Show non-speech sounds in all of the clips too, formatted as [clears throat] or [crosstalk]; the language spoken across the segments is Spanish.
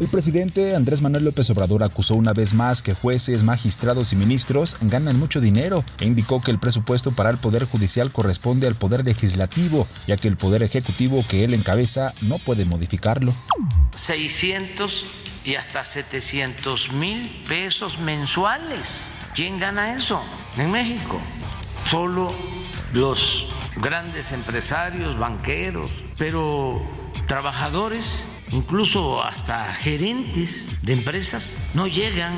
El presidente Andrés Manuel López Obrador acusó una vez más que jueces, magistrados y ministros ganan mucho dinero e indicó que el presupuesto para el Poder Judicial corresponde al Poder Legislativo, ya que el Poder Ejecutivo que él encabeza no puede modificarlo. 600 y hasta 700 mil pesos mensuales. ¿Quién gana eso en México? Solo los grandes empresarios, banqueros, pero trabajadores, incluso hasta gerentes de empresas, no llegan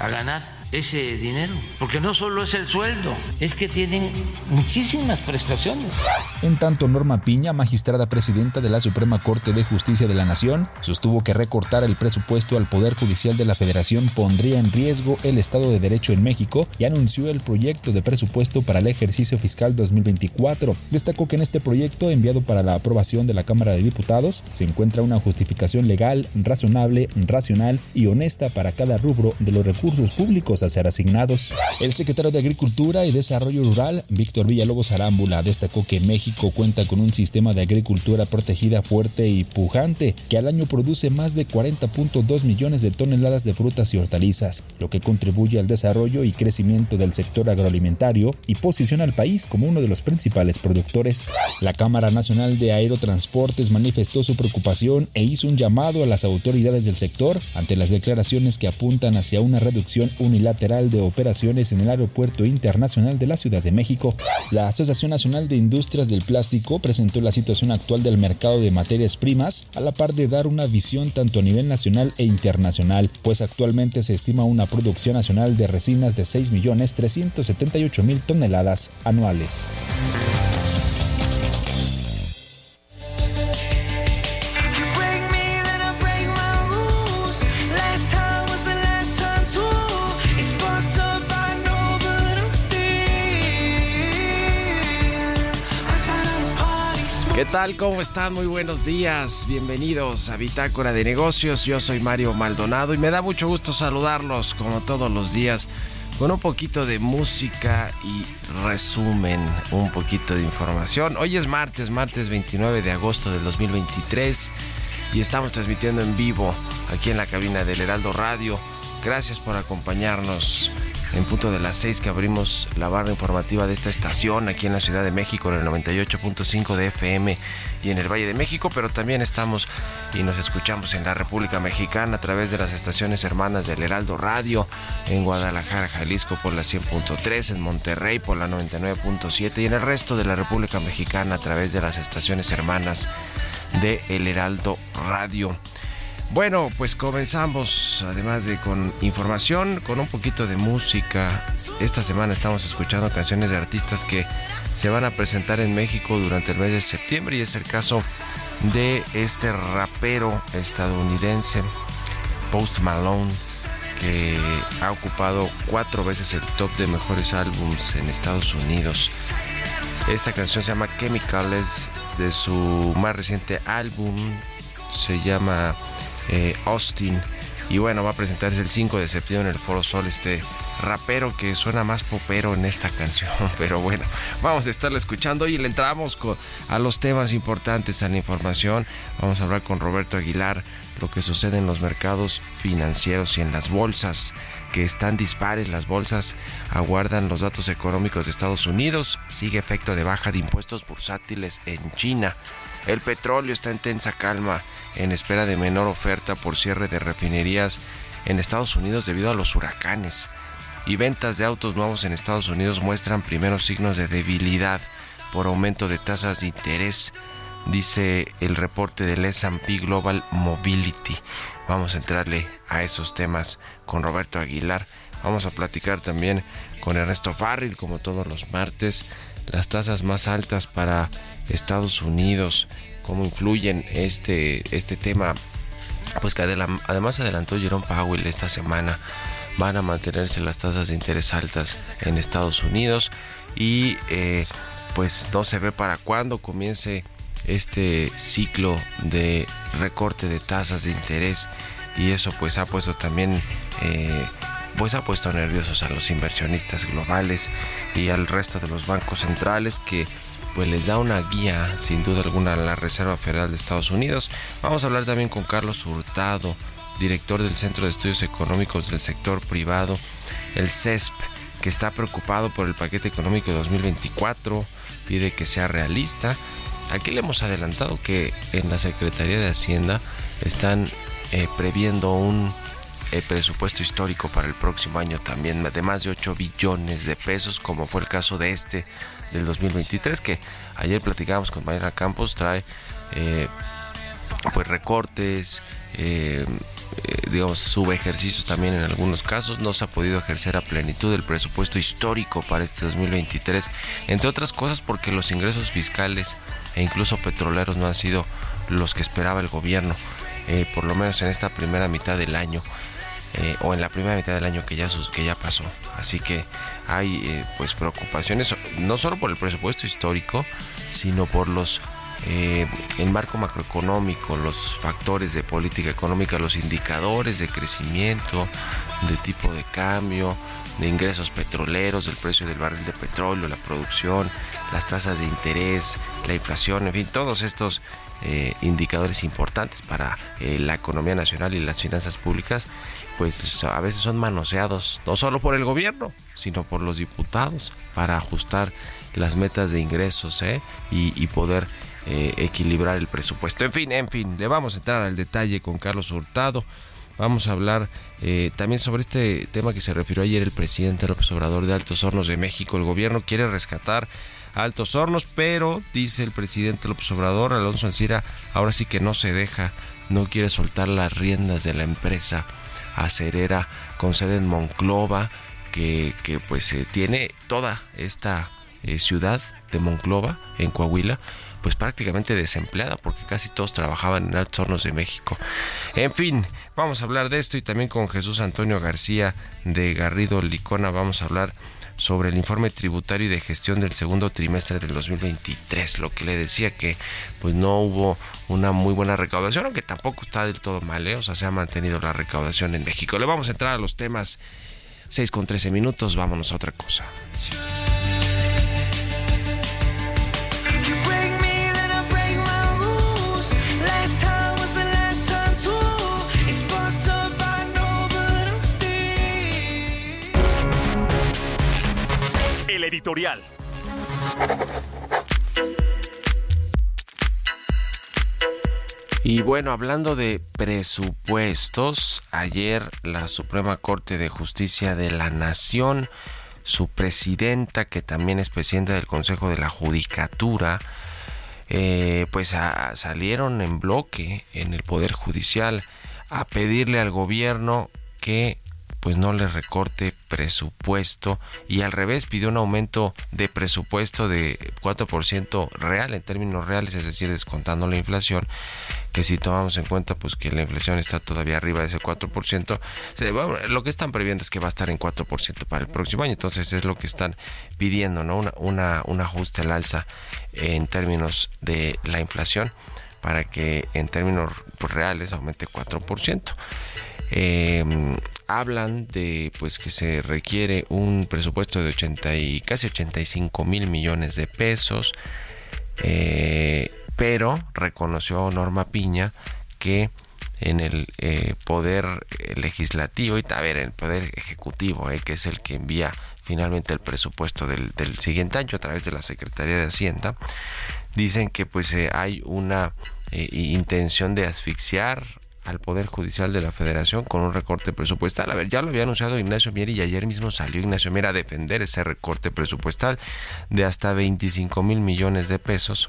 a ganar ese dinero, porque no solo es el sueldo, es que tienen muchísimas prestaciones. En tanto, Norma Piña, magistrada presidenta de la Suprema Corte de Justicia de la Nación, sostuvo que recortar el presupuesto al Poder Judicial de la Federación pondría en riesgo el Estado de Derecho en México y anunció el proyecto de presupuesto para el ejercicio fiscal 2024. Destacó que en este proyecto, enviado para la aprobación de la Cámara de Diputados, se encuentra una justificación legal, razonable, racional y honesta para cada rubro de los recursos públicos a ser asignados. El secretario de Agricultura y Desarrollo Rural, Víctor Villalobos Arámbula, destacó que México cuenta con un sistema de agricultura protegida fuerte y pujante, que al año produce más de 40.2 millones de toneladas de frutas y hortalizas, lo que contribuye al desarrollo y crecimiento del sector agroalimentario y posiciona al país como uno de los principales productores. La Cámara Nacional de Aerotransportes manifestó su preocupación e hizo un llamado a las autoridades del sector ante las declaraciones que apuntan hacia una reducción unilateral de operaciones en el Aeropuerto Internacional de la Ciudad de México. La Asociación Nacional de Industrias del Plástico presentó la situación actual del mercado de materias primas a la par de dar una visión tanto a nivel nacional e internacional, pues actualmente se estima una producción nacional de resinas de 6.378.000 toneladas anuales. ¿Qué tal? ¿Cómo están? Muy buenos días. Bienvenidos a Bitácora de Negocios. Yo soy Mario Maldonado y me da mucho gusto saludarlos como todos los días con un poquito de música y resumen, un poquito de información. Hoy es martes, martes 29 de agosto del 2023 y estamos transmitiendo en vivo aquí en la cabina del Heraldo Radio. Gracias por acompañarnos en punto de las 6 que abrimos la barra informativa de esta estación aquí en la Ciudad de México en el 98.5 de FM y en el Valle de México, pero también estamos y nos escuchamos en la República Mexicana a través de las estaciones hermanas del Heraldo Radio, en Guadalajara, Jalisco por la 100.3, en Monterrey por la 99.7 y en el resto de la República Mexicana a través de las estaciones hermanas de El Heraldo Radio. Bueno, pues comenzamos, además de con información, con un poquito de música. Esta semana estamos escuchando canciones de artistas que se van a presentar en México durante el mes de septiembre y es el caso de este rapero estadounidense, Post Malone, que ha ocupado cuatro veces el top de mejores álbums en Estados Unidos. Esta canción se llama Chemicals de su más reciente álbum, se llama eh, Austin. Y bueno, va a presentarse el 5 de septiembre en el Foro Sol este rapero que suena más popero en esta canción. [laughs] Pero bueno, vamos a estarla escuchando y le entramos a los temas importantes, a la información. Vamos a hablar con Roberto Aguilar lo que sucede en los mercados financieros y en las bolsas que están dispares. Las bolsas aguardan los datos económicos de Estados Unidos. Sigue efecto de baja de impuestos bursátiles en China. El petróleo está en tensa calma en espera de menor oferta por cierre de refinerías en Estados Unidos debido a los huracanes. Y ventas de autos nuevos en Estados Unidos muestran primeros signos de debilidad por aumento de tasas de interés, dice el reporte del S&P Global Mobility. Vamos a entrarle a esos temas con Roberto Aguilar. Vamos a platicar también con Ernesto Farril, como todos los martes, las tasas más altas para Estados Unidos, cómo influyen este, este tema, pues que además adelantó Jerome Powell esta semana, van a mantenerse las tasas de interés altas en Estados Unidos y eh, pues no se ve para cuándo comience este ciclo de recorte de tasas de interés y eso pues ha puesto también eh, pues ha puesto nerviosos a los inversionistas globales y al resto de los bancos centrales que pues les da una guía sin duda alguna a la Reserva Federal de Estados Unidos. Vamos a hablar también con Carlos Hurtado, director del Centro de Estudios Económicos del Sector Privado, el CESP, que está preocupado por el paquete económico de 2024, pide que sea realista. Aquí le hemos adelantado que en la Secretaría de Hacienda están eh, previendo un eh, presupuesto histórico para el próximo año también de más de 8 billones de pesos, como fue el caso de este del 2023, que ayer platicábamos con Mayra Campos, trae eh, pues recortes, eh, eh, digamos, subejercicios también en algunos casos. No se ha podido ejercer a plenitud el presupuesto histórico para este 2023, entre otras cosas porque los ingresos fiscales e incluso petroleros no han sido los que esperaba el gobierno, eh, por lo menos en esta primera mitad del año. o en la primera mitad del año que ya, que ya pasó. Así que hay pues preocupaciones no solo por el presupuesto histórico, sino por los eh, el marco macroeconómico, los factores de política económica, los indicadores de crecimiento, de tipo de cambio, de ingresos petroleros, del precio del barril de petróleo, la producción, las tasas de interés, la inflación, en fin, todos estos eh, indicadores importantes para eh, la economía nacional y las finanzas públicas, pues a veces son manoseados no solo por el gobierno, sino por los diputados para ajustar las metas de ingresos ¿eh? y, poder equilibrar el presupuesto. En fin, en fin, le vamos a entrar al detalle con Carlos Hurtado. Vamos a hablar también sobre este tema que se refirió ayer el presidente López Obrador de Altos Hornos de México. El gobierno quiere rescatar Altos Hornos, pero dice el presidente López Obrador, Alonso Ancira, ahora sí que no se deja, no quiere soltar las riendas de la empresa acerera con sede en Monclova, que, pues eh, tiene toda esta eh, ciudad de Monclova, en Coahuila, pues prácticamente desempleada porque casi todos trabajaban en Altos Hornos de México. En fin, vamos a hablar de esto y también con Jesús Antonio García de Garrido Licona vamos a hablar sobre el informe tributario y de gestión del segundo trimestre del 2023, lo que le decía que pues no hubo una muy buena recaudación, aunque tampoco está del todo mal, ¿eh? o sea, se ha mantenido la recaudación en México. Le vamos a entrar a los temas 6 con 13 minutos, vámonos a otra cosa. Editorial. Y bueno, hablando de presupuestos, ayer la Suprema Corte de Justicia de la Nación, su presidenta, que también es presidenta del Consejo de la Judicatura, eh, pues salieron en bloque en el Poder Judicial a pedirle al gobierno que pues no le recorte presupuesto y al revés pidió un aumento de presupuesto de 4% real en términos reales, es decir, descontando la inflación, que si tomamos en cuenta pues que la inflación está todavía arriba de ese 4%, lo que están previendo es que va a estar en 4% para el próximo año, entonces es lo que están pidiendo, ¿no? Una, una, un ajuste al alza en términos de la inflación para que en términos reales aumente 4%. Eh, hablan de pues que se requiere un presupuesto de 80 y casi 85 mil millones de pesos eh, pero reconoció Norma Piña que en el eh, poder legislativo y a ver el poder ejecutivo eh, que es el que envía finalmente el presupuesto del, del, siguiente año a través de la Secretaría de Hacienda dicen que pues hay una intención de asfixiar al Poder Judicial de la Federación con un recorte presupuestal. A ver, ya lo había anunciado Ignacio Mier y ayer mismo salió Ignacio Mier a defender ese recorte presupuestal de hasta 25 mil millones de pesos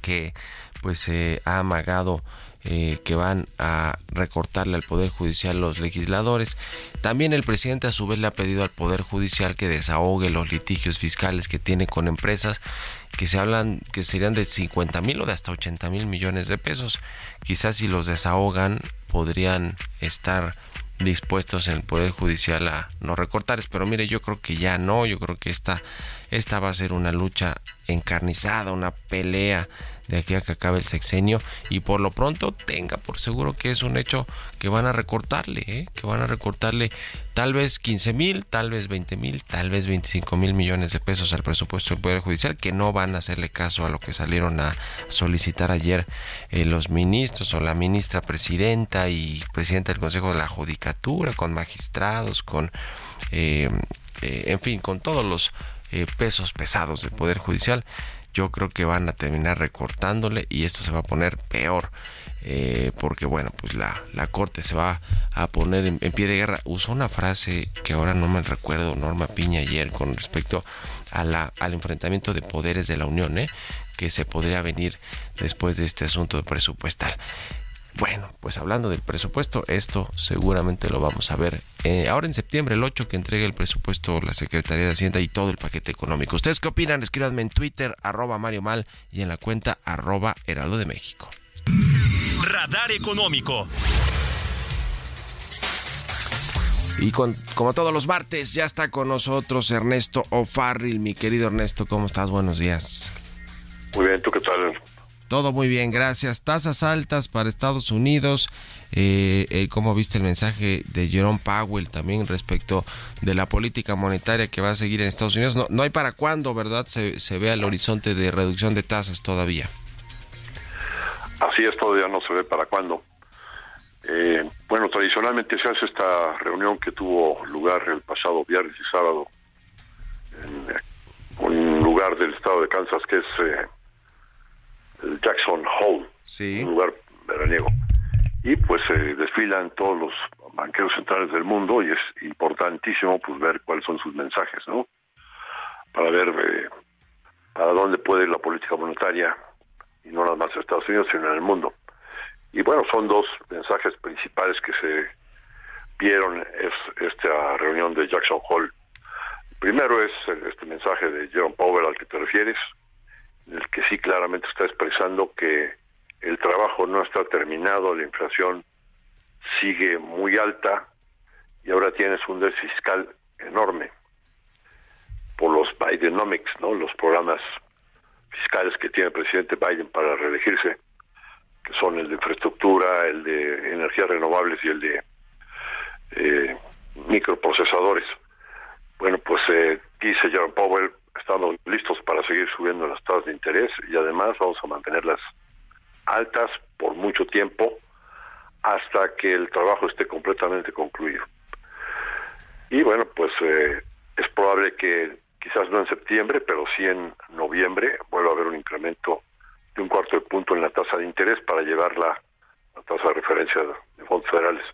que pues se ha amagado eh, que van a recortarle al Poder Judicial los legisladores. También el presidente a su vez le ha pedido al Poder Judicial que desahogue los litigios fiscales que tiene con empresas que se hablan que serían de 50 mil o de hasta 80 mil millones de pesos. Quizás si los desahogan podrían estar dispuestos en el Poder Judicial a no recortar. Pero mire, yo creo que ya no, yo creo que esta, esta va a ser una lucha encarnizada, una pelea de aquí a que acabe el sexenio y por lo pronto tenga por seguro que es un hecho que van a recortarle, ¿eh? que van a recortarle tal vez 15 mil, tal vez 20 mil, tal vez 25 mil millones de pesos al presupuesto del Poder Judicial, que no van a hacerle caso a lo que salieron a solicitar ayer eh, los ministros o la ministra presidenta y presidenta del Consejo de la Judicatura, con magistrados, con, eh, en fin, con todos los pesos pesados del Poder Judicial yo creo que van a terminar recortándole y esto se va a poner peor. Eh, porque bueno, pues la, la corte se va a poner en, pie de guerra. Usó una frase que ahora no me recuerdo, Norma Piña ayer, con respecto a la, al enfrentamiento de poderes de la Unión, ¿eh? que se podría venir después de este asunto presupuestal. Bueno, pues hablando del presupuesto, esto seguramente lo vamos a ver eh, ahora en septiembre, el 8, que entregue el presupuesto la Secretaría de Hacienda y todo el paquete económico. ¿Ustedes qué opinan? Escríbanme en Twitter, arroba Mario Mal y en la cuenta arroba Heraldo de México. Radar Económico. Y con, como todos los martes, ya está con nosotros Ernesto O'Farrill. Mi querido Ernesto, ¿cómo estás? Buenos días. Muy bien, ¿tú qué tal? Todo muy bien, gracias. Tasas altas para Estados Unidos. Eh, eh, ¿Cómo viste el mensaje de Jerome Powell también respecto de la política monetaria que va a seguir en Estados Unidos? No, no hay para cuándo, ¿verdad? Se, se ve el horizonte de reducción de tasas todavía. Así es, todavía no se ve para cuándo. Eh, bueno, tradicionalmente se hace esta reunión que tuvo lugar el pasado viernes y sábado en un lugar del estado de Kansas que es eh, Jackson Hole, un lugar veraniego. Y pues se desfilan todos los banqueros centrales del mundo y es importantísimo pues ver cuáles son sus mensajes, ¿no? Para ver eh, para dónde puede ir la política monetaria y no nada más en Estados Unidos, sino en el mundo. Y bueno, son dos mensajes principales que se vieron es esta reunión de Jackson Hole. Primero es este mensaje de Jerome Powell al que te refieres, en el que sí claramente está expresando que el trabajo no está terminado, la inflación sigue muy alta y ahora tienes un déficit fiscal enorme por los Bidenomics, ¿no? Los programas fiscales que tiene el presidente Biden para reelegirse, que son el de infraestructura, el de energías renovables y el de eh, microprocesadores. Bueno, pues eh, dice Jerome Powell, estamos listos para seguir subiendo las tasas de interés y además vamos a mantenerlas altas por mucho tiempo hasta que el trabajo esté completamente concluido. Y bueno, pues eh, es probable que quizás no en septiembre, pero sí en noviembre vuelva a haber un incremento de un cuarto de punto en la tasa de interés para llevarla, la tasa de referencia de fondos federales,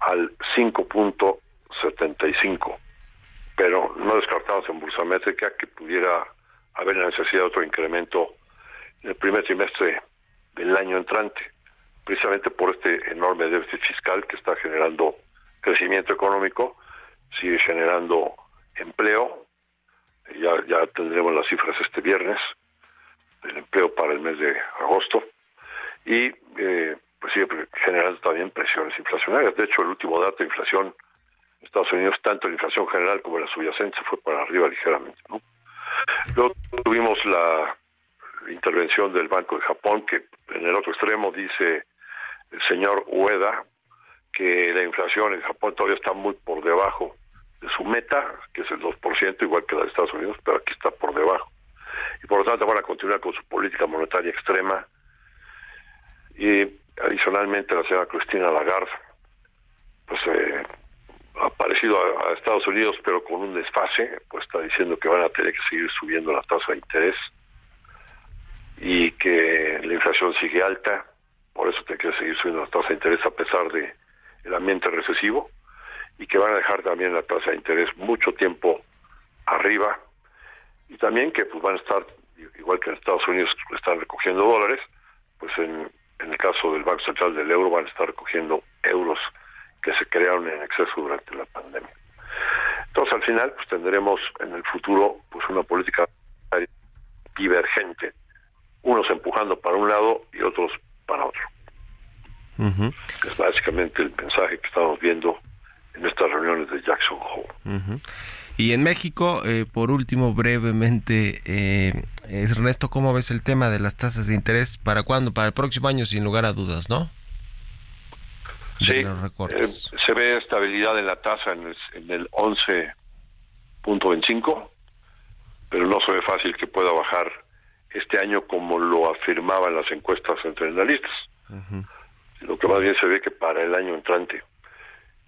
al 5.75. Pero no descartamos en bursa métrica que pudiera haber la necesidad de otro incremento en el primer trimestre del año entrante, precisamente por este enorme déficit fiscal que está generando crecimiento económico, sigue generando empleo, ya, ya tendremos las cifras este viernes del empleo para el mes de agosto y eh, pues sigue generando también presiones inflacionarias. De hecho, el último dato de inflación Estados Unidos, tanto la inflación general como la subyacente, fue para arriba ligeramente. ¿no? Luego tuvimos la intervención del Banco de Japón, que en el otro extremo dice el señor Ueda que la inflación en Japón todavía está muy por debajo de su meta, que es el 2%, igual que la de Estados Unidos, pero aquí está por debajo. Y por lo tanto van a continuar con su política monetaria extrema. Y adicionalmente la señora Cristina Lagarde, pues eh, parecido a, Estados Unidos, pero con un desfase, pues está diciendo que van a tener que seguir subiendo la tasa de interés y que la inflación sigue alta, por eso tiene que seguir subiendo la tasa de interés a pesar de el ambiente recesivo y que van a dejar también la tasa de interés mucho tiempo arriba y también que pues van a estar igual que en Estados Unidos están recogiendo dólares pues en, en el caso del Banco Central del Euro van a estar recogiendo euros que se crearon en exceso durante la pandemia entonces al final pues tendremos en el futuro pues una política divergente unos empujando para un lado y otros para otro es básicamente el mensaje que estamos viendo en estas reuniones de Jackson Hole. Y en México, eh, por último, brevemente, eh, Ernesto, ¿cómo ves el tema de las tasas de interés? ¿Para cuándo? Para el próximo año, sin lugar a dudas, ¿no? Sí, eh, se ve estabilidad en la tasa en el, 11.25, pero no se ve fácil que pueda bajar este año como lo afirmaban las encuestas entre analistas. Lo que más bien se ve que para el año entrante.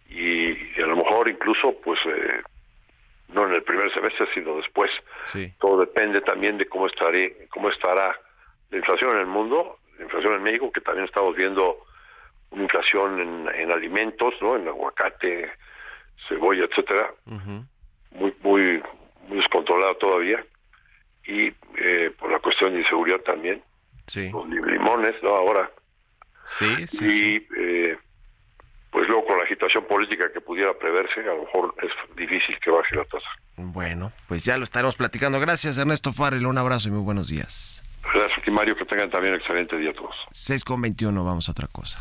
Y, a lo mejor incluso pues eh, no en el primer semestre sino después. Todo depende también de cómo estaré cómo estará la inflación en el mundo la inflación en México que también estamos viendo una inflación en, alimentos no en aguacate cebolla etcétera muy muy muy descontrolada todavía y eh, por la cuestión de inseguridad también los limones no ahora sí, sí y eh, pues luego con la agitación política que pudiera preverse, a lo mejor es difícil que baje la tasa. Bueno, pues ya lo estaremos platicando. Gracias, Ernesto Farrell. Un abrazo y muy buenos días. Gracias, Mario. Que tengan también un excelente día a todos. 6 con 21, vamos a otra cosa.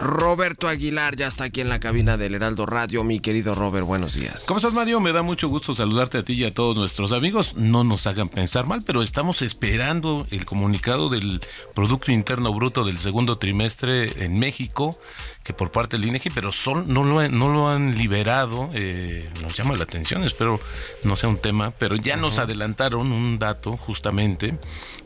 Roberto Aguilar ya está aquí en la cabina del Heraldo Radio. Mi querido Robert, buenos días. ¿Cómo estás, Mario? Me da mucho gusto saludarte a ti y a todos nuestros amigos. No nos hagan pensar mal, pero estamos esperando el comunicado del Producto Interno Bruto del segundo trimestre en México, que por parte del INEGI, pero son, no, lo, no lo han liberado. Eh, nos llama la atención, espero no sea un tema, pero ya nos adelantaron un dato justamente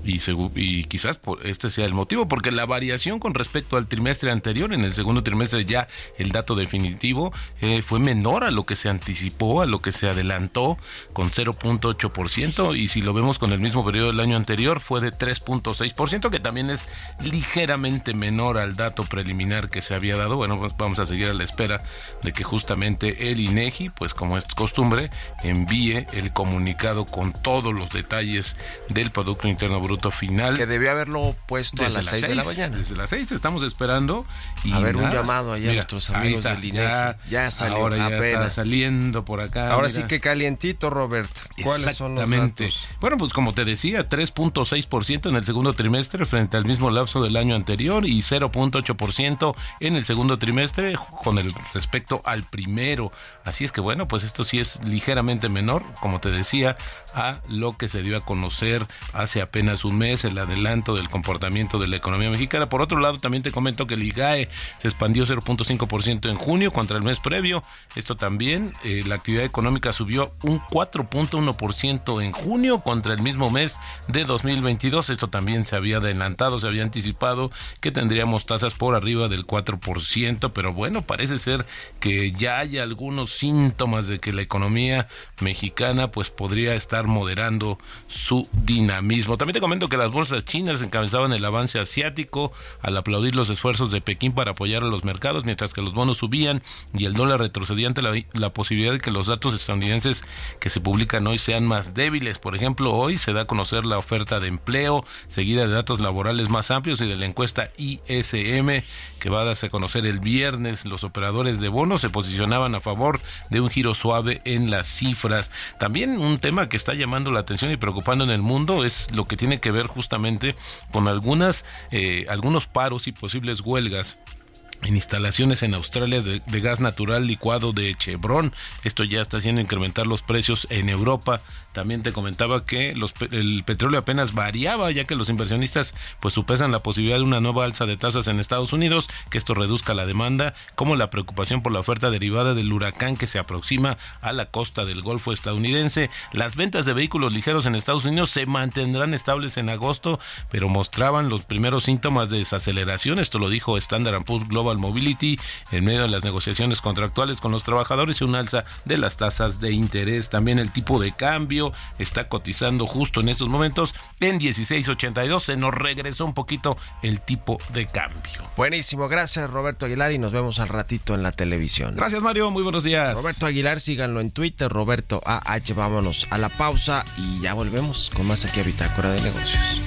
y, y quizás este sea el motivo, porque la variación con respecto al trimestre anterior, en el segundo trimestre ya el dato definitivo eh, fue menor a lo que se anticipó, a lo que se adelantó con 0.8% y si lo vemos con el mismo periodo del año anterior fue de 3.6%, que también es ligeramente menor al dato preliminar que se había dado. Bueno, pues vamos a seguir a la espera de que justamente el INEGI, pues como es costumbre, envíe el comunicado con todos los detalles del Producto Interno Bruto final. Que debió haberlo puesto a las 6 de la mañana. Desde las 6 estamos esperando. Y a ver, un llamado allá a nuestros amigos del INEGI. Ya, salió, ahora ya está saliendo por acá. Ahora sí que calientito, Robert. ¿Cuáles son los datos? Bueno, pues como te decía, 3.6% en el segundo trimestre frente al mismo lapso del año anterior y 0.8% en el segundo trimestre con el respecto al primero. Así es que bueno, pues esto sí es ligeramente menor, como te decía, a lo que se dio a conocer hace apenas un mes, el adelanto del comportamiento de la economía mexicana. Por otro lado, también te comento que el IGAE se expandió 0.5% en junio contra el mes previo. Esto también, eh, la actividad económica subió un 4.1% en junio contra el mismo mes de 2022. Esto también se había adelantado, se había anticipado que tendríamos tasas por arriba del 4%, pero bueno, parece ser que ya hay algunos síntomas de que la economía mexicana pues podría estar moderando su dinamismo. También te comento que las bolsas chinas encabezaban el avance asiático al aplaudir los esfuerzos de Pekín para apoyar a los mercados, mientras que los bonos subían y el dólar retrocedía ante la, posibilidad de que los datos estadounidenses que se publican hoy sean más débiles. Por ejemplo, hoy se da a conocer la oferta de empleo, seguida de datos laborales más amplios y de la encuesta ISM que va a darse a conocer el viernes. Los operadores de bonos se posicionaban a favor de un giro suave en las cifras. También un tema que está llamando la atención y preocupando en el mundo es lo que tiene que ver justamente con algunas, eh, algunos paros y posibles huelgas en instalaciones en Australia de, gas natural licuado de Chevron. Esto ya está haciendo incrementar los precios en Europa. También te comentaba que el petróleo apenas variaba, ya que los inversionistas pues supesan la posibilidad de una nueva alza de tasas en Estados Unidos, que esto reduzca la demanda, como la preocupación por la oferta derivada del huracán que se aproxima a la costa del Golfo estadounidense. Las ventas de vehículos ligeros en Estados Unidos se mantendrán estables en agosto, pero mostraban los primeros síntomas de desaceleración. Esto lo dijo Standard Poor's Global Mobility en medio de las negociaciones contractuales con los trabajadores y un alza de las tasas de interés. También el tipo de cambio está cotizando justo en estos momentos en 16.82. Se nos regresó un poquito el tipo de cambio. Buenísimo, gracias Roberto Aguilar y nos vemos al ratito en la televisión. Gracias Mario, muy buenos días. Roberto Aguilar, síganlo en Twitter, Roberto AH. Vámonos a la pausa y ya volvemos con más aquí a Bitácora de Negocios.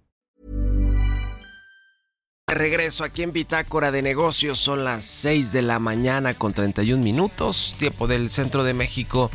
Regreso aquí en Bitácora de Negocios son las 6 de la mañana con 31 minutos, tiempo del centro de México.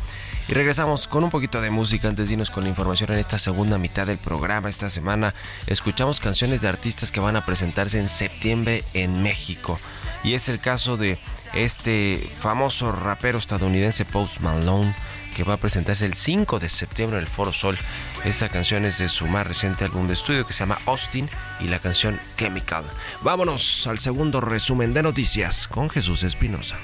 Y regresamos con un poquito de música antes de irnos con la información en esta segunda mitad del programa. Esta semana escuchamos canciones de artistas que van a presentarse en septiembre en México. Y es el caso de este famoso rapero estadounidense Post Malone que va a presentarse el 5 de septiembre en el Foro Sol. Esta canción es de su más reciente álbum de estudio que se llama Austin y la canción Chemical. Vámonos al segundo resumen de noticias con Jesús Espinosa.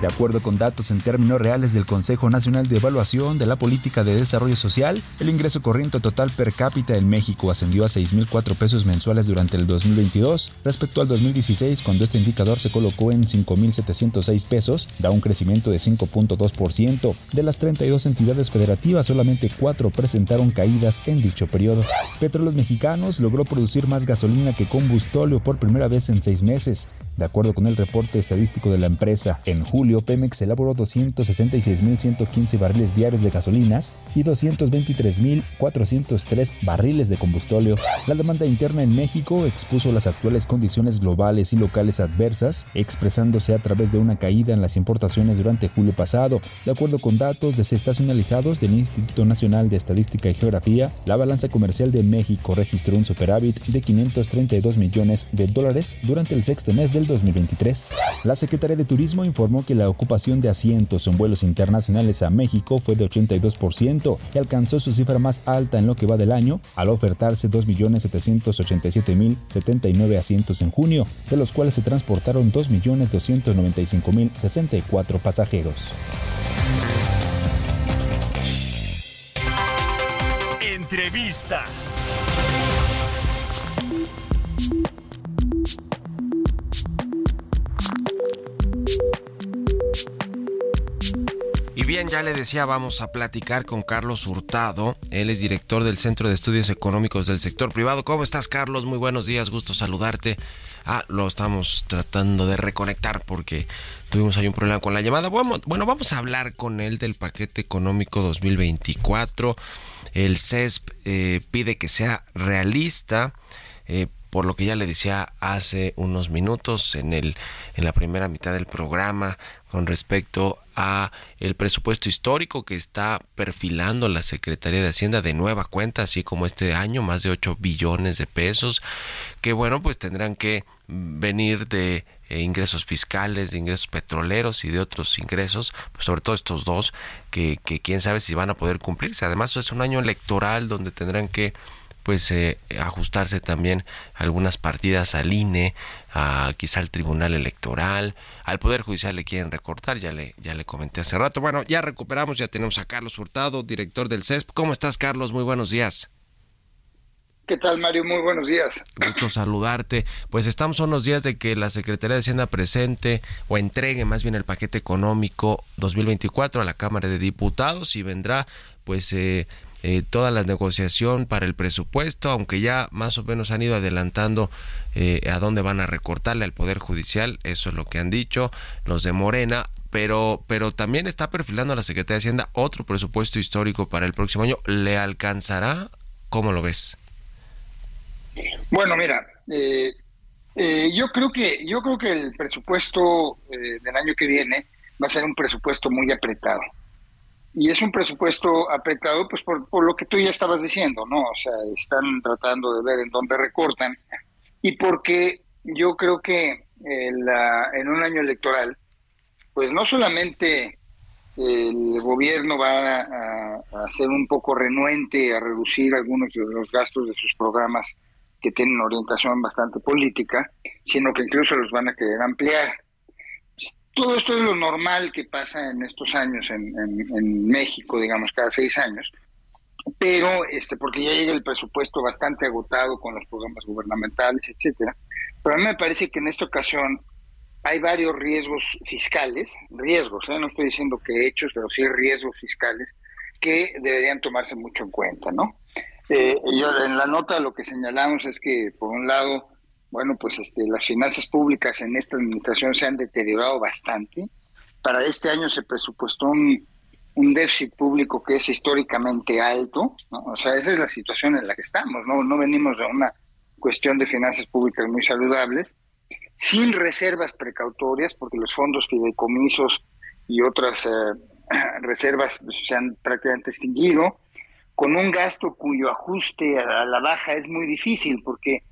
De acuerdo con datos en términos reales del Consejo Nacional de Evaluación de la Política de Desarrollo Social, el ingreso corriente total per cápita en México ascendió a 6.004 pesos mensuales durante el 2022 respecto al 2016 cuando este indicador se colocó en 5.706 pesos, da un crecimiento de 5.2%. De las 32 entidades federativas, solamente 4 presentaron caídas en dicho periodo. Petróleos Mexicanos logró producir más gasolina que combustóleo por primera vez en seis meses. De acuerdo con el reporte estadístico de la empresa, en julio Pemex elaboró 266.115 barriles diarios de gasolinas y 223.403 barriles de combustóleo. La demanda interna en México expuso las actuales condiciones globales y locales adversas, expresándose a través de una caída en las importaciones durante julio pasado. De acuerdo con datos desestacionalizados del Instituto Nacional de Estadística y Geografía, la balanza comercial de México registró un superávit de 532 millones de dólares durante el sexto mes del 2023. La Secretaría de Turismo informó que la ocupación de asientos en vuelos internacionales a México fue de 82% y alcanzó su cifra más alta en lo que va del año, al ofertarse 2.787.079 asientos en junio, de los cuales se transportaron 2.295.064 pasajeros. Entrevista. Y bien, ya le decía, vamos a platicar con Carlos Hurtado. Él es director del Centro de Estudios Económicos del Sector Privado. ¿Cómo estás, Carlos? Muy buenos días, gusto saludarte. Ah, lo estamos tratando de reconectar porque tuvimos ahí un problema con la llamada. Bueno, vamos a hablar con él del paquete económico 2024. El CESP eh, pide que sea realista. Eh, por lo que ya le decía hace unos minutos en el en la primera mitad del programa con respecto a el presupuesto histórico que está perfilando la Secretaría de Hacienda de nueva cuenta, así como este año, más de 8 billones de pesos, que bueno, pues tendrán que venir de eh, ingresos fiscales, de ingresos petroleros y de otros ingresos, pues sobre todo estos dos, que, que quién sabe si van a poder cumplirse. Además es un año electoral donde tendrán que pues eh, ajustarse también algunas partidas al INE, a quizá al Tribunal Electoral, al Poder Judicial le quieren recortar, ya le, ya le comenté hace rato. Bueno, ya recuperamos, ya tenemos a Carlos Hurtado, director del CESP. ¿Cómo estás, Carlos? Muy buenos días. ¿Qué tal, Mario? Muy buenos días. Gusto saludarte. Pues estamos a unos días de que la Secretaría de Hacienda presente o entregue más bien el paquete económico 2024 a la Cámara de Diputados y vendrá pues eh, eh, toda la negociación para el presupuesto, aunque ya más o menos han ido adelantando eh, a dónde van a recortarle al Poder Judicial, eso es lo que han dicho los de Morena, pero, pero también está perfilando a la Secretaría de Hacienda otro presupuesto histórico para el próximo año. ¿Le alcanzará? ¿Cómo lo ves? Bueno, mira, eh, eh, yo creo que yo creo que el presupuesto eh, del año que viene va a ser un presupuesto muy apretado y es un presupuesto apretado pues por, por lo que tú ya estabas diciendo, ¿no? O sea, están tratando de ver en dónde recortan y porque yo creo que la, en un año electoral pues no solamente el gobierno va a, a, ser un poco renuente a reducir algunos de los gastos de sus programas que tienen orientación bastante política, sino que incluso los van a querer ampliar. Todo esto es lo normal que pasa en estos años en, México, digamos, cada seis años, pero este porque ya llega el presupuesto bastante agotado con los programas gubernamentales, etcétera. Pero a mí me parece que en esta ocasión hay varios riesgos fiscales, riesgos, ¿eh? no estoy diciendo que hechos, pero sí riesgos fiscales que deberían tomarse mucho en cuenta, ¿no? Eh, yo en la nota lo que señalamos es que, por un lado, bueno, pues este, las finanzas públicas en esta administración se han deteriorado bastante. Para este año se presupuestó un, déficit público que es históricamente alto, o sea, esa es la situación en la que estamos, no, no venimos de una cuestión de finanzas públicas muy saludables, sin reservas precautorias, porque los fondos fideicomisos y otras eh, [clears throat] reservas se han prácticamente extinguido, con un gasto cuyo ajuste a la baja es muy difícil, porque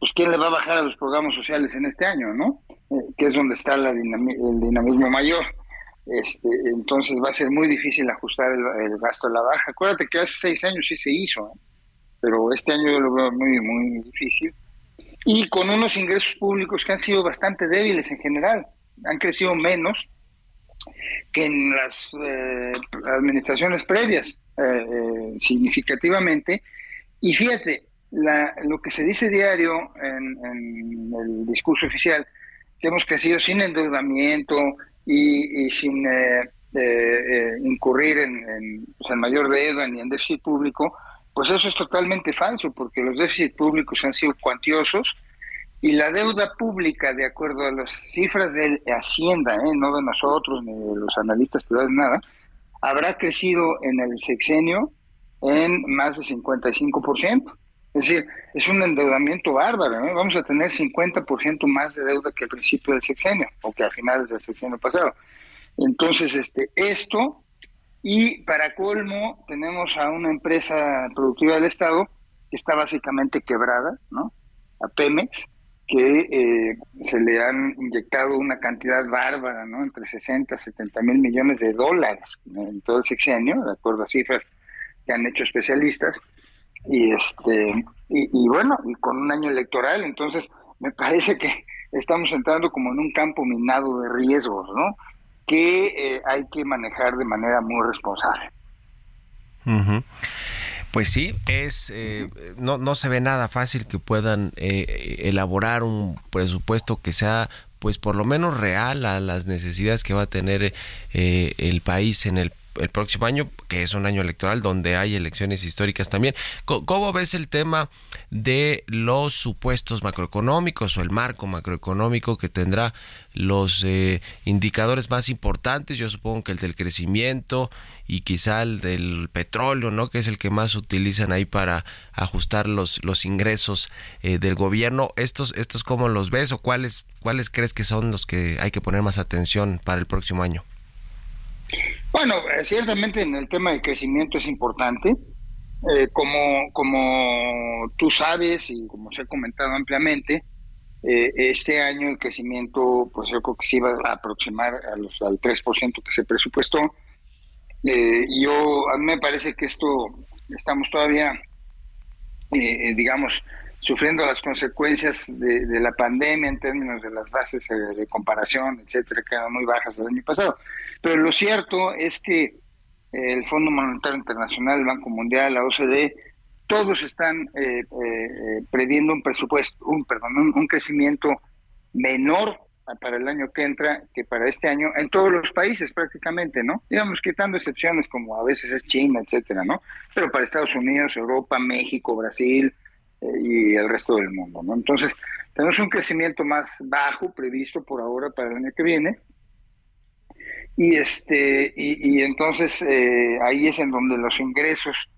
pues quién le va a bajar a los programas sociales en este año, ¿no? Eh, que es donde está la el dinamismo mayor. Este, entonces va a ser muy difícil ajustar el, gasto a la baja. Acuérdate que hace seis años sí se hizo, ¿eh? pero este año yo lo veo muy, muy difícil. Y con unos ingresos públicos que han sido bastante débiles en general, han crecido menos que en las eh, administraciones previas, eh, significativamente. Y fíjate, la, lo que se dice diario en, el discurso oficial, que hemos crecido sin endeudamiento, y, sin eh, eh, eh, incurrir en, pues, en, mayor deuda ni en déficit público, pues eso es totalmente falso, porque los déficits públicos han sido cuantiosos y la deuda pública, de acuerdo a las cifras de Hacienda, no de nosotros ni de los analistas privados, nada, habrá crecido en el sexenio en más de 55%. Es decir, es un endeudamiento bárbaro. ¿eh? Vamos a tener 50% más de deuda que al principio del sexenio o que a finales del sexenio pasado. Entonces, este, esto, y para colmo, tenemos a una empresa productiva del Estado que está básicamente quebrada, ¿no? A Pemex, que eh, se le han inyectado una cantidad bárbara, ¿no? Entre 60 y 70 mil millones de dólares en todo el sexenio, de acuerdo a cifras que han hecho especialistas y este y, bueno y con un año electoral entonces me parece que estamos entrando como en un campo minado de riesgos no que eh, hay que manejar de manera muy responsable. Pues sí, es eh, no, no se ve nada fácil que puedan eh, elaborar un presupuesto que sea pues por lo menos real a las necesidades que va a tener el país en el el próximo año, que es un año electoral donde hay elecciones históricas también. ¿Cómo ves el tema de los supuestos macroeconómicos o el marco macroeconómico que tendrá los eh, indicadores más importantes? Yo supongo que el del crecimiento y quizá el del petróleo, ¿no? Que es el que más utilizan ahí para ajustar los, los ingresos eh, del gobierno. ¿Estos, ¿Estos cómo los ves o cuáles, cuáles crees que son los que hay que poner más atención para el próximo año? Bueno, eh, ciertamente en el tema del crecimiento es importante. Eh, como, como tú sabes y como se ha comentado ampliamente, eh, este año el crecimiento, pues yo creo que se iba a aproximar a los, al 3% que se presupuestó. yo, a mí me parece que esto, estamos todavía, digamos, sufriendo las consecuencias de, la pandemia en términos de las bases de comparación, etcétera, que eran muy bajas el año pasado. Pero lo cierto es que eh, el Fondo Monetario Internacional, el Banco Mundial, la OCDE, todos están eh, eh, previendo un presupuesto, un perdón, un, crecimiento menor para el año que entra que para este año en todos los países prácticamente, ¿no? Digamos quitando excepciones como a veces es China, etcétera, ¿no? Pero para Estados Unidos, Europa, México, Brasil y el resto del mundo, ¿no? Entonces, tenemos un crecimiento más bajo previsto por ahora para el año que viene y este y, entonces eh, ahí es en donde los ingresos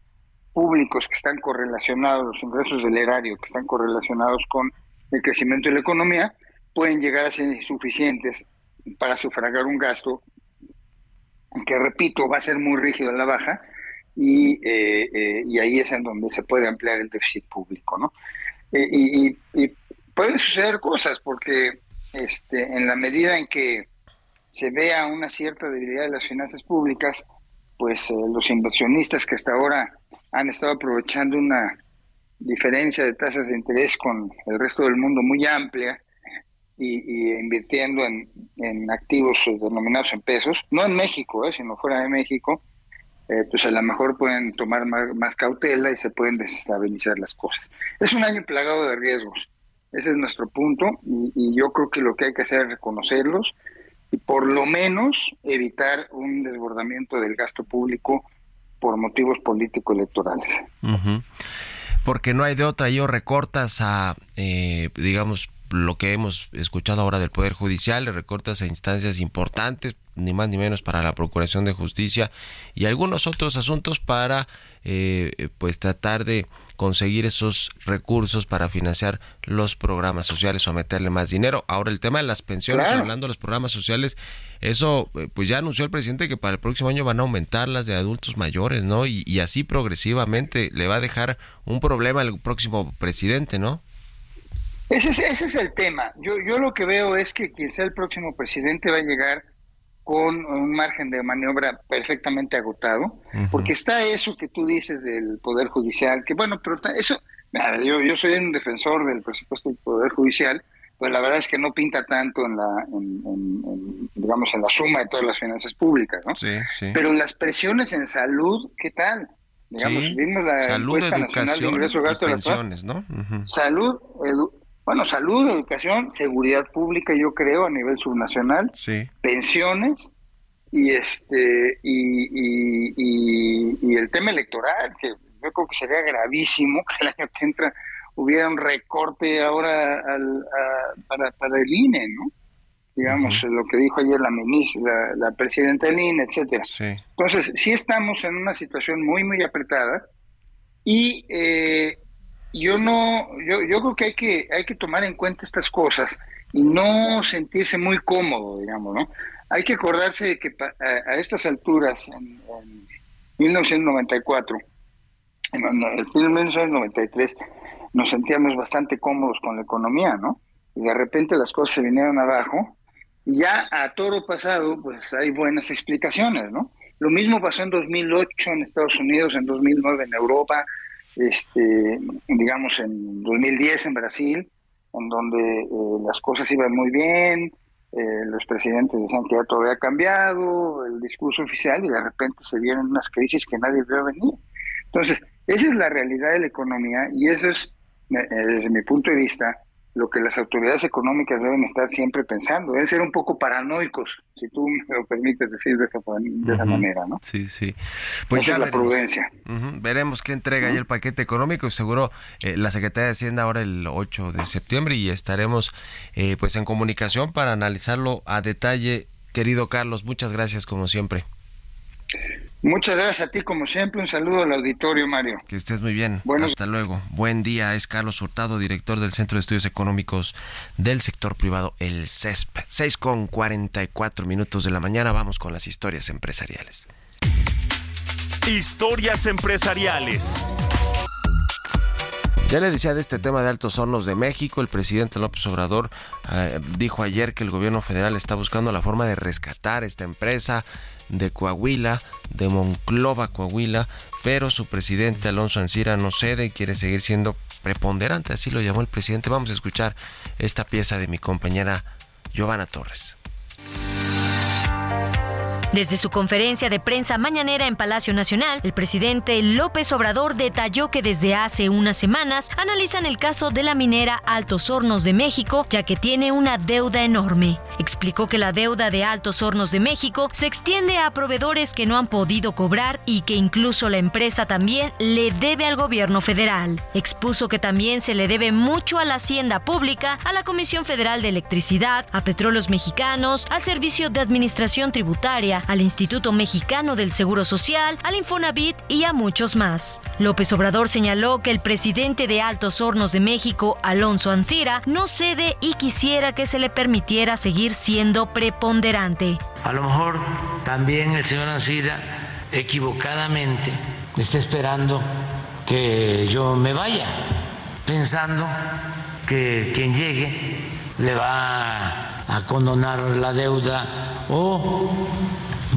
públicos que están correlacionados, los ingresos del erario que están correlacionados con el crecimiento de la economía, pueden llegar a ser suficientes para sufragar un gasto que, repito, va a ser muy rígido en la baja y, eh, eh, y ahí es en donde se puede ampliar el déficit público. ¿no? y, y, pueden suceder cosas porque este, en la medida en que se vea una cierta debilidad de las finanzas públicas, pues eh, los inversionistas que hasta ahora han estado aprovechando una diferencia de tasas de interés con el resto del mundo muy amplia y, invirtiendo en, activos denominados en pesos, no en México, eh, sino fuera de México, eh, pues a lo mejor pueden tomar más, cautela y se pueden desestabilizar las cosas. Es un año plagado de riesgos, ese es nuestro punto y yo creo que lo que hay que hacer es reconocerlos y por lo menos evitar un desbordamiento del gasto público por motivos político-electorales. Porque no hay de otra, yo recortas a, eh, digamos, lo que hemos escuchado ahora del Poder Judicial, recortas a instancias importantes, ni más ni menos para la Procuración de Justicia y algunos otros asuntos para eh, pues tratar de conseguir esos recursos para financiar los programas sociales o meterle más dinero. Ahora el tema de las pensiones, hablando de los programas sociales, eso eh, pues ya anunció el presidente que para el próximo año van a aumentar las de adultos mayores, ¿no? Y, y así progresivamente le va a dejar un problema al próximo presidente, ¿no? Ese es, ese es el tema. Yo, yo lo que veo es que quien sea el próximo presidente va a llegar con un margen de maniobra perfectamente agotado, porque está eso que tú dices del Poder Judicial, que bueno, pero eso, yo, yo soy un defensor del presupuesto del Poder Judicial, pues la verdad es que no pinta tanto en la, digamos, en la suma de todas las finanzas públicas, ¿no? Sí, sí. Pero las presiones en salud, ¿qué tal? Digamos, la salud, educación, pensiones, ¿no? Salud, bueno, salud, educación, seguridad pública, yo creo, a nivel subnacional, sí. pensiones y este y, y, el tema electoral, que yo creo que sería gravísimo que el año que entra hubiera un recorte ahora al, para, para el INE, ¿no? Digamos, lo que dijo ayer la ministra, la, presidenta del INE, etcétera. Entonces, sí estamos en una situación muy, muy apretada y eh, yo no, yo, yo creo que hay que hay que tomar en cuenta estas cosas y no sentirse muy cómodo, digamos, ¿no? Hay que acordarse de que a, estas alturas, en, 1994, en, en 1993, nos sentíamos bastante cómodos con la economía, ¿no? Y de repente las cosas se vinieron abajo y ya a toro pasado, pues hay buenas explicaciones, ¿no? Lo mismo pasó en 2008 en Estados Unidos, en 2009 en Europa, este, digamos en 2010 en Brasil, en donde eh, las cosas iban muy bien, eh, los presidentes decían que ya todo había cambiado, el discurso oficial, y de repente se vienen unas crisis que nadie vio venir. Entonces, esa es la realidad de la economía y eso es, eh, desde mi punto de vista, lo que las autoridades económicas deben estar siempre pensando, deben ser un poco paranoicos, si tú me lo permites decir de esa, de esa manera, ¿no? Sí, sí. Pues ya la prudencia. Veremos qué entrega ahí el paquete económico, seguro eh, la Secretaría de Hacienda ahora el 8 de septiembre y estaremos eh, pues en comunicación para analizarlo a detalle. Querido Carlos, muchas gracias como siempre. Muchas gracias a ti, como siempre. Un saludo al auditorio, Mario. Que estés muy bien. Hasta luego. Buen día. Es Carlos Hurtado, director del Centro de Estudios Económicos del Sector Privado, el CESP. 6 con 44 minutos de la mañana. Vamos con las historias empresariales. Historias empresariales. Ya le decía de este tema de Altos Hornos de México, el presidente López Obrador eh, dijo ayer que el gobierno federal está buscando la forma de rescatar esta empresa de Coahuila, de Monclova, Coahuila, pero su presidente Alonso Ancira no cede y quiere seguir siendo preponderante, así lo llamó el presidente. Vamos a escuchar esta pieza de mi compañera Giovanna Torres. Desde su conferencia de prensa mañanera en Palacio Nacional, el presidente López Obrador detalló que desde hace unas semanas analizan el caso de la minera Altos Hornos de México, ya que tiene una deuda enorme. Explicó que la deuda de Altos Hornos de México se extiende a proveedores que no han podido cobrar y que incluso la empresa también le debe al gobierno federal. Expuso que también se le debe mucho a la hacienda pública, a la Comisión Federal de Electricidad, a Petróleos Mexicanos, al Servicio de Administración Tributaria, al Instituto Mexicano del Seguro Social, al Infonavit y a muchos más. López Obrador señaló que el presidente de Altos Hornos de México, Alonso Ancira, no cede y quisiera que se le permitiera seguir siendo preponderante. A lo mejor también el señor Ancira equivocadamente está esperando que yo me vaya, pensando que quien llegue le va a condonar la deuda o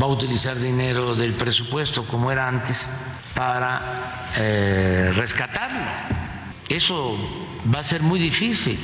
va a utilizar dinero del presupuesto como era antes para eh, rescatarlo. Eso va a ser muy difícil.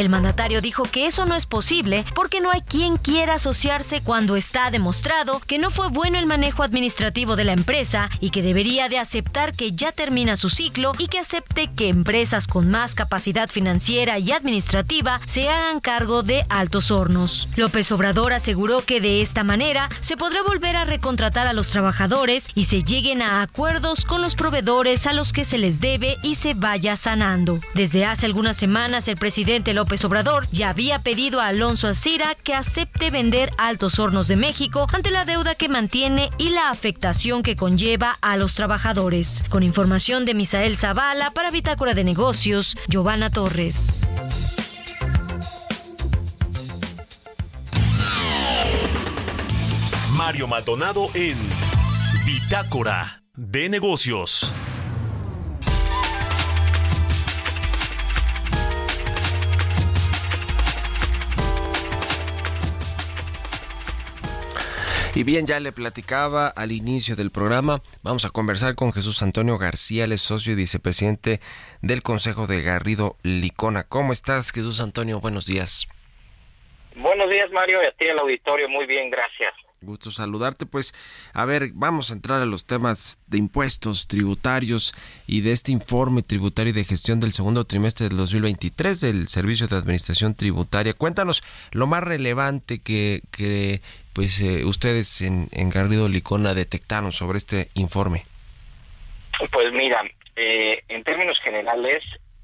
El mandatario dijo que eso no es posible porque no hay quien quiera asociarse cuando está demostrado que no fue bueno el manejo administrativo de la empresa y que debería de aceptar que ya termina su ciclo y que acepte que empresas con más capacidad financiera y administrativa se hagan cargo de altos hornos. López Obrador aseguró que de esta manera se podrá volver a recontratar a los trabajadores y se lleguen a acuerdos con los proveedores a los que se les debe y se vaya sanando. Desde hace algunas semanas el presidente López López Obrador ya había pedido a Alonso Asira que acepte vender Altos Hornos de México ante la deuda que mantiene y la afectación que conlleva a los trabajadores. Con información de Misael Zavala para Bitácora de Negocios, Giovanna Torres. Mario Maldonado en Bitácora de Negocios. Y bien, ya le platicaba al inicio del programa, vamos a conversar con Jesús Antonio García, el socio y vicepresidente del Consejo de Garrido Licona. ¿Cómo estás, Jesús Antonio? Buenos días. Buenos días, Mario, y a ti el auditorio. Muy bien, gracias. Gusto saludarte. Pues, a ver, vamos a entrar a los temas de impuestos tributarios y de este informe tributario y de gestión del segundo trimestre del 2023 del Servicio de Administración Tributaria. Cuéntanos lo más relevante que, que pues eh, ustedes en, en, Garrido Licona detectaron sobre este informe? Pues mira, eh, en términos generales,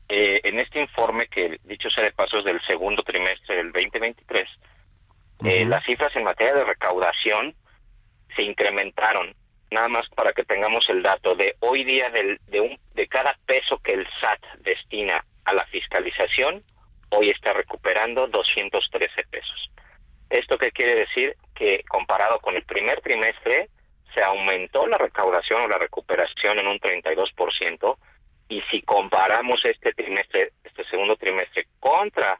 eh, en este informe que dicho sea de paso es del segundo trimestre del 2023, las cifras en materia de recaudación se incrementaron. Nada más para que tengamos el dato de hoy día del, de, un, de cada peso que el SAT destina a la fiscalización, hoy está recuperando 213 pesos. ¿Esto qué quiere decir? Que comparado con el primer trimestre, se aumentó la recaudación o la recuperación en un 32%, y si comparamos este trimestre, segundo trimestre contra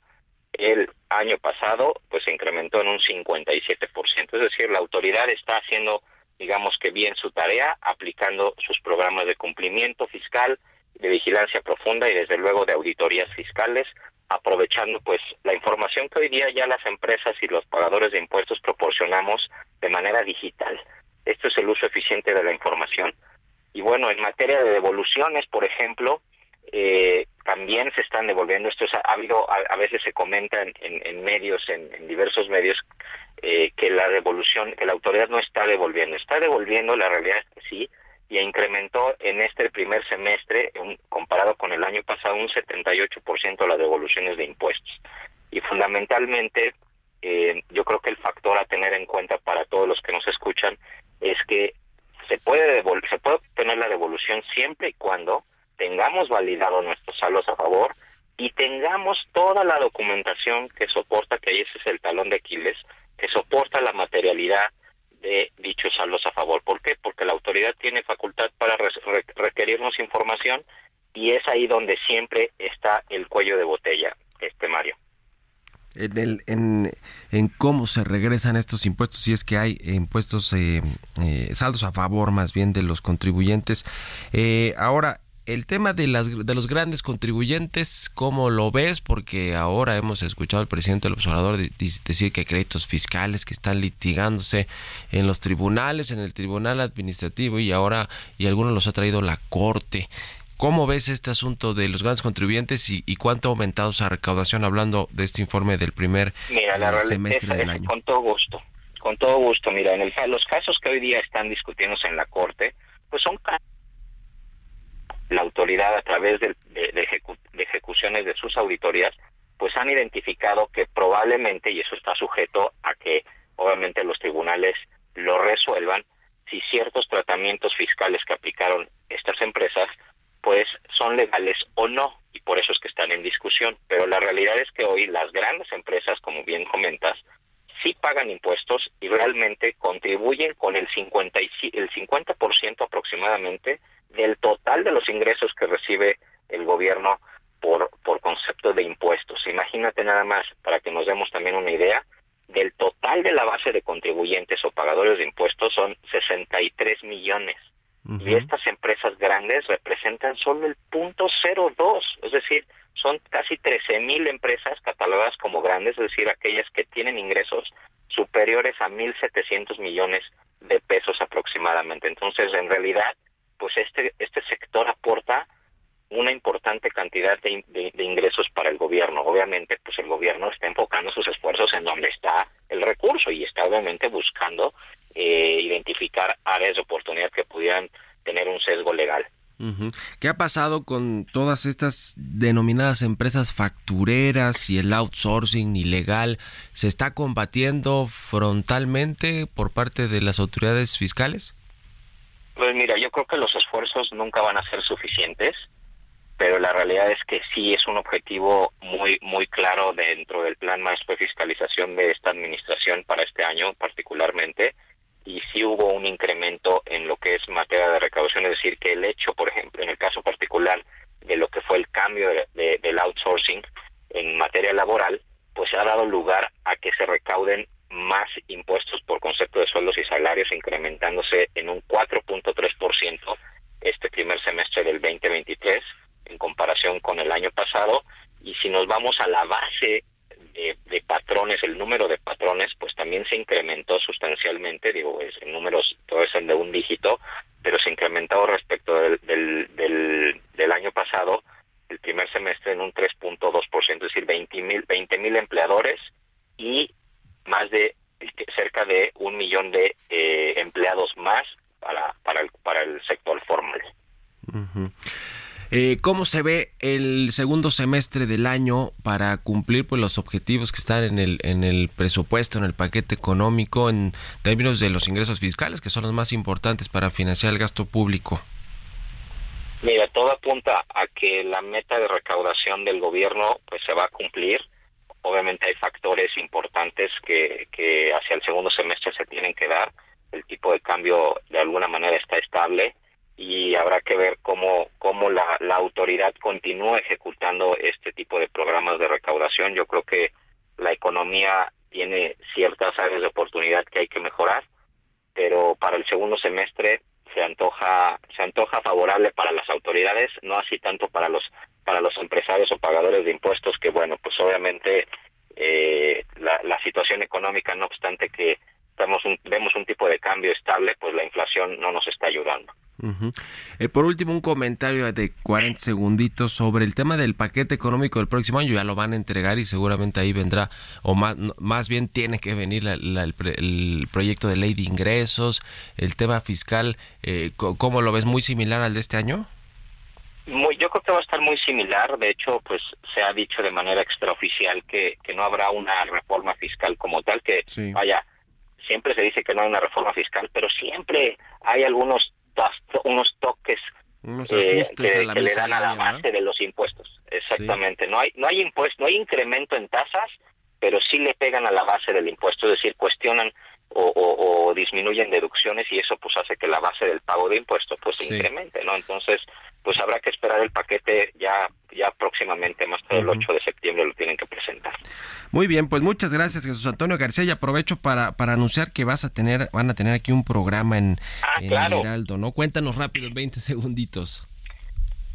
el año pasado, pues se incrementó en un 57%. Es decir, la autoridad está haciendo, digamos que bien su tarea, aplicando sus programas de cumplimiento fiscal, de vigilancia profunda y desde luego de auditorías fiscales aprovechando pues la información que hoy día ya las empresas y los pagadores de impuestos proporcionamos de manera digital. Esto es el uso eficiente de la información. Y bueno, en materia de devoluciones, por ejemplo, eh, también se están devolviendo. Esto ha, habido, a, veces se comenta en, medios, en, diversos medios, eh, que la devolución, que la autoridad no está devolviendo. Está devolviendo, la realidad es que sí, y incrementó en este primer semestre, comparado con el año pasado, un 78% las devoluciones de impuestos. Y fundamentalmente, eh, yo creo que el factor a tener en cuenta para todos los que nos escuchan es que se puede se puede obtener la devolución siempre y cuando tengamos validado nuestros saldos a favor y tengamos toda la documentación que soporta, que ahí ese es el talón de Aquiles, que soporta la materialidad de dichos saldos a favor. ¿Por qué? Porque la autoridad tiene facultad para requerirnos información y es ahí donde siempre está el cuello de botella, este Mario. En, el, en, en se regresan estos impuestos, si es que hay impuestos, eh, eh, saldos a favor más bien de los contribuyentes. Eh, ahora, el tema de, las, de los grandes contribuyentes, ¿cómo lo ves? Porque ahora hemos escuchado al presidente del observador decir que hay créditos fiscales que están litigándose en los tribunales, en el tribunal administrativo y ahora, y algunos los ha traído la corte. ¿Cómo ves este asunto de los grandes contribuyentes y, cuánto ha aumentado esa recaudación hablando de este informe del primer eh, semestre del año? Con todo gusto, con todo gusto. Mira, en el, los casos que hoy día están discutiéndose en la Corte, pues son casos la autoridad a través de, ejecuciones de sus auditorías, pues han identificado que probablemente, y eso está sujeto a que obviamente los tribunales lo resuelvan, si ciertos tratamientos fiscales que aplicaron estas empresas, pues son legales o no, y por eso es que están en discusión. Pero la realidad es que hoy las grandes empresas, como bien comentas, sí pagan impuestos y realmente contribuyen con el 50, el 50% aproximadamente del total de los ingresos que recibe el gobierno por, por concepto de impuestos. Imagínate nada más, para que nos demos también una idea, del total de la base de contribuyentes o pagadores de impuestos son 63 millones. Y estas empresas grandes representan solo el punto 02, es decir, son casi 13 mil empresas catalogadas como grandes, es decir, aquellas que tienen ingresos superiores a 1.700 millones de pesos aproximadamente. Entonces, en realidad, pues este, este sector aporta una importante cantidad de, de, ingresos para el gobierno. Obviamente, pues el gobierno está enfocando sus esfuerzos en donde está el recurso y está obviamente buscando eh, identificar áreas de oportunidad que pudieran tener un sesgo legal. ¿Qué ha pasado con todas estas denominadas empresas factureras y el outsourcing ilegal? ¿Se está combatiendo frontalmente por parte de las autoridades fiscales? Pues mira, yo creo que los esfuerzos nunca van a ser suficientes, pero la realidad es que sí es un objetivo muy muy claro dentro del plan maestro de fiscalización de esta administración para este año particularmente y sí hubo un incremento en lo que es materia de recaudación, es decir, que el hecho, por ejemplo, en el caso particular de lo que fue el cambio de, del outsourcing en materia laboral, pues ha dado lugar a que se recauden más impuestos por concepto de sueldos y salarios, incrementándose en un 4.3% este primer semestre del 2023 en comparación con el año pasado. Y si nos vamos a la base de, patrones, el número de patrones, pues también se incrementó sustancialmente, digo, es, en números todo es el de un dígito, pero se incrementó respecto del, del, del, año pasado, el primer semestre en un 3.2%, es decir, 20 mil 20 empleadores y más de cerca de un millón de eh, empleados más para, para, el, para el sector formal. Eh, ¿Cómo se ve el segundo semestre del año para cumplir pues, los objetivos que están en el, en el presupuesto, en el paquete económico, en términos de los ingresos fiscales, que son los más importantes para financiar el gasto público? Mira, todo apunta a que la meta de recaudación del gobierno pues se va a cumplir. Obviamente hay factores importantes que, que hacia el segundo semestre se tienen que dar. El tipo de cambio de alguna manera está estable y habrá que ver cómo, cómo la, la autoridad continúa ejecutando este tipo de programas de recaudación. Yo creo que la economía tiene ciertas áreas de oportunidad que hay que mejorar, pero para el segundo semestre se antoja se antoja favorable para las autoridades, no así tanto para los para los empresarios o pagadores de impuestos que bueno, pues obviamente eh, la, la situación económica, no obstante que vemos un, vemos un tipo de cambio estable, pues la inflación no nos está ayudando. Eh, por último, un comentario de 40 segunditos sobre el tema del paquete económico del próximo año. Ya lo van a entregar y seguramente ahí vendrá, o más, más bien tiene que venir el, proyecto de ley de ingresos, el tema fiscal. Eh, ¿Cómo lo ves? ¿Muy similar al de este año? Muy, yo creo que va a estar muy similar. De hecho, pues se ha dicho de manera extraoficial que, que no habrá una reforma fiscal como tal, que vaya, siempre se dice que no hay una reforma fiscal, pero siempre hay algunos unos toques eh, que, le dan a la base de los impuestos. Exactamente. No hay no hay impuesto, no hay incremento en tasas, pero sí le pegan a la base del impuesto, es decir, cuestionan o, disminuyen deducciones y eso pues hace que la base del pago de impuestos pues se incremente, ¿no? Entonces, pues habrá que esperar el paquete ya ya próximamente, más tarde el 8 de septiembre lo tienen que presentar. Muy bien, pues muchas gracias Jesús Antonio García y aprovecho para, para anunciar que vas a tener van a tener aquí un programa en, ah, en Heraldo, ¿no? Cuéntanos rápido, 20 segunditos.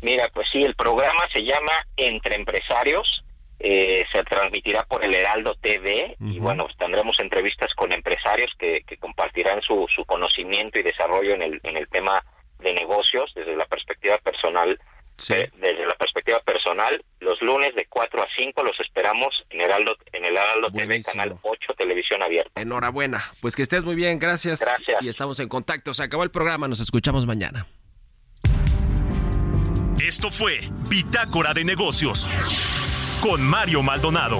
Mira, pues sí, el programa se llama Entre Empresarios eh, se transmitirá por el Heraldo TV y bueno, pues tendremos entrevistas con empresarios que, compartirán su, su, conocimiento y desarrollo en el, en el tema de negocios desde la perspectiva personal. Eh, desde la perspectiva personal, los lunes de 4 a 5 los esperamos en Heraldo, en el Heraldo TV, Canal 8, Televisión Abierta. Enhorabuena, pues que estés muy bien, gracias. Gracias. Y estamos en contacto, se acabó el programa, nos escuchamos mañana. Esto fue Bitácora de Negocios con Mario Maldonado.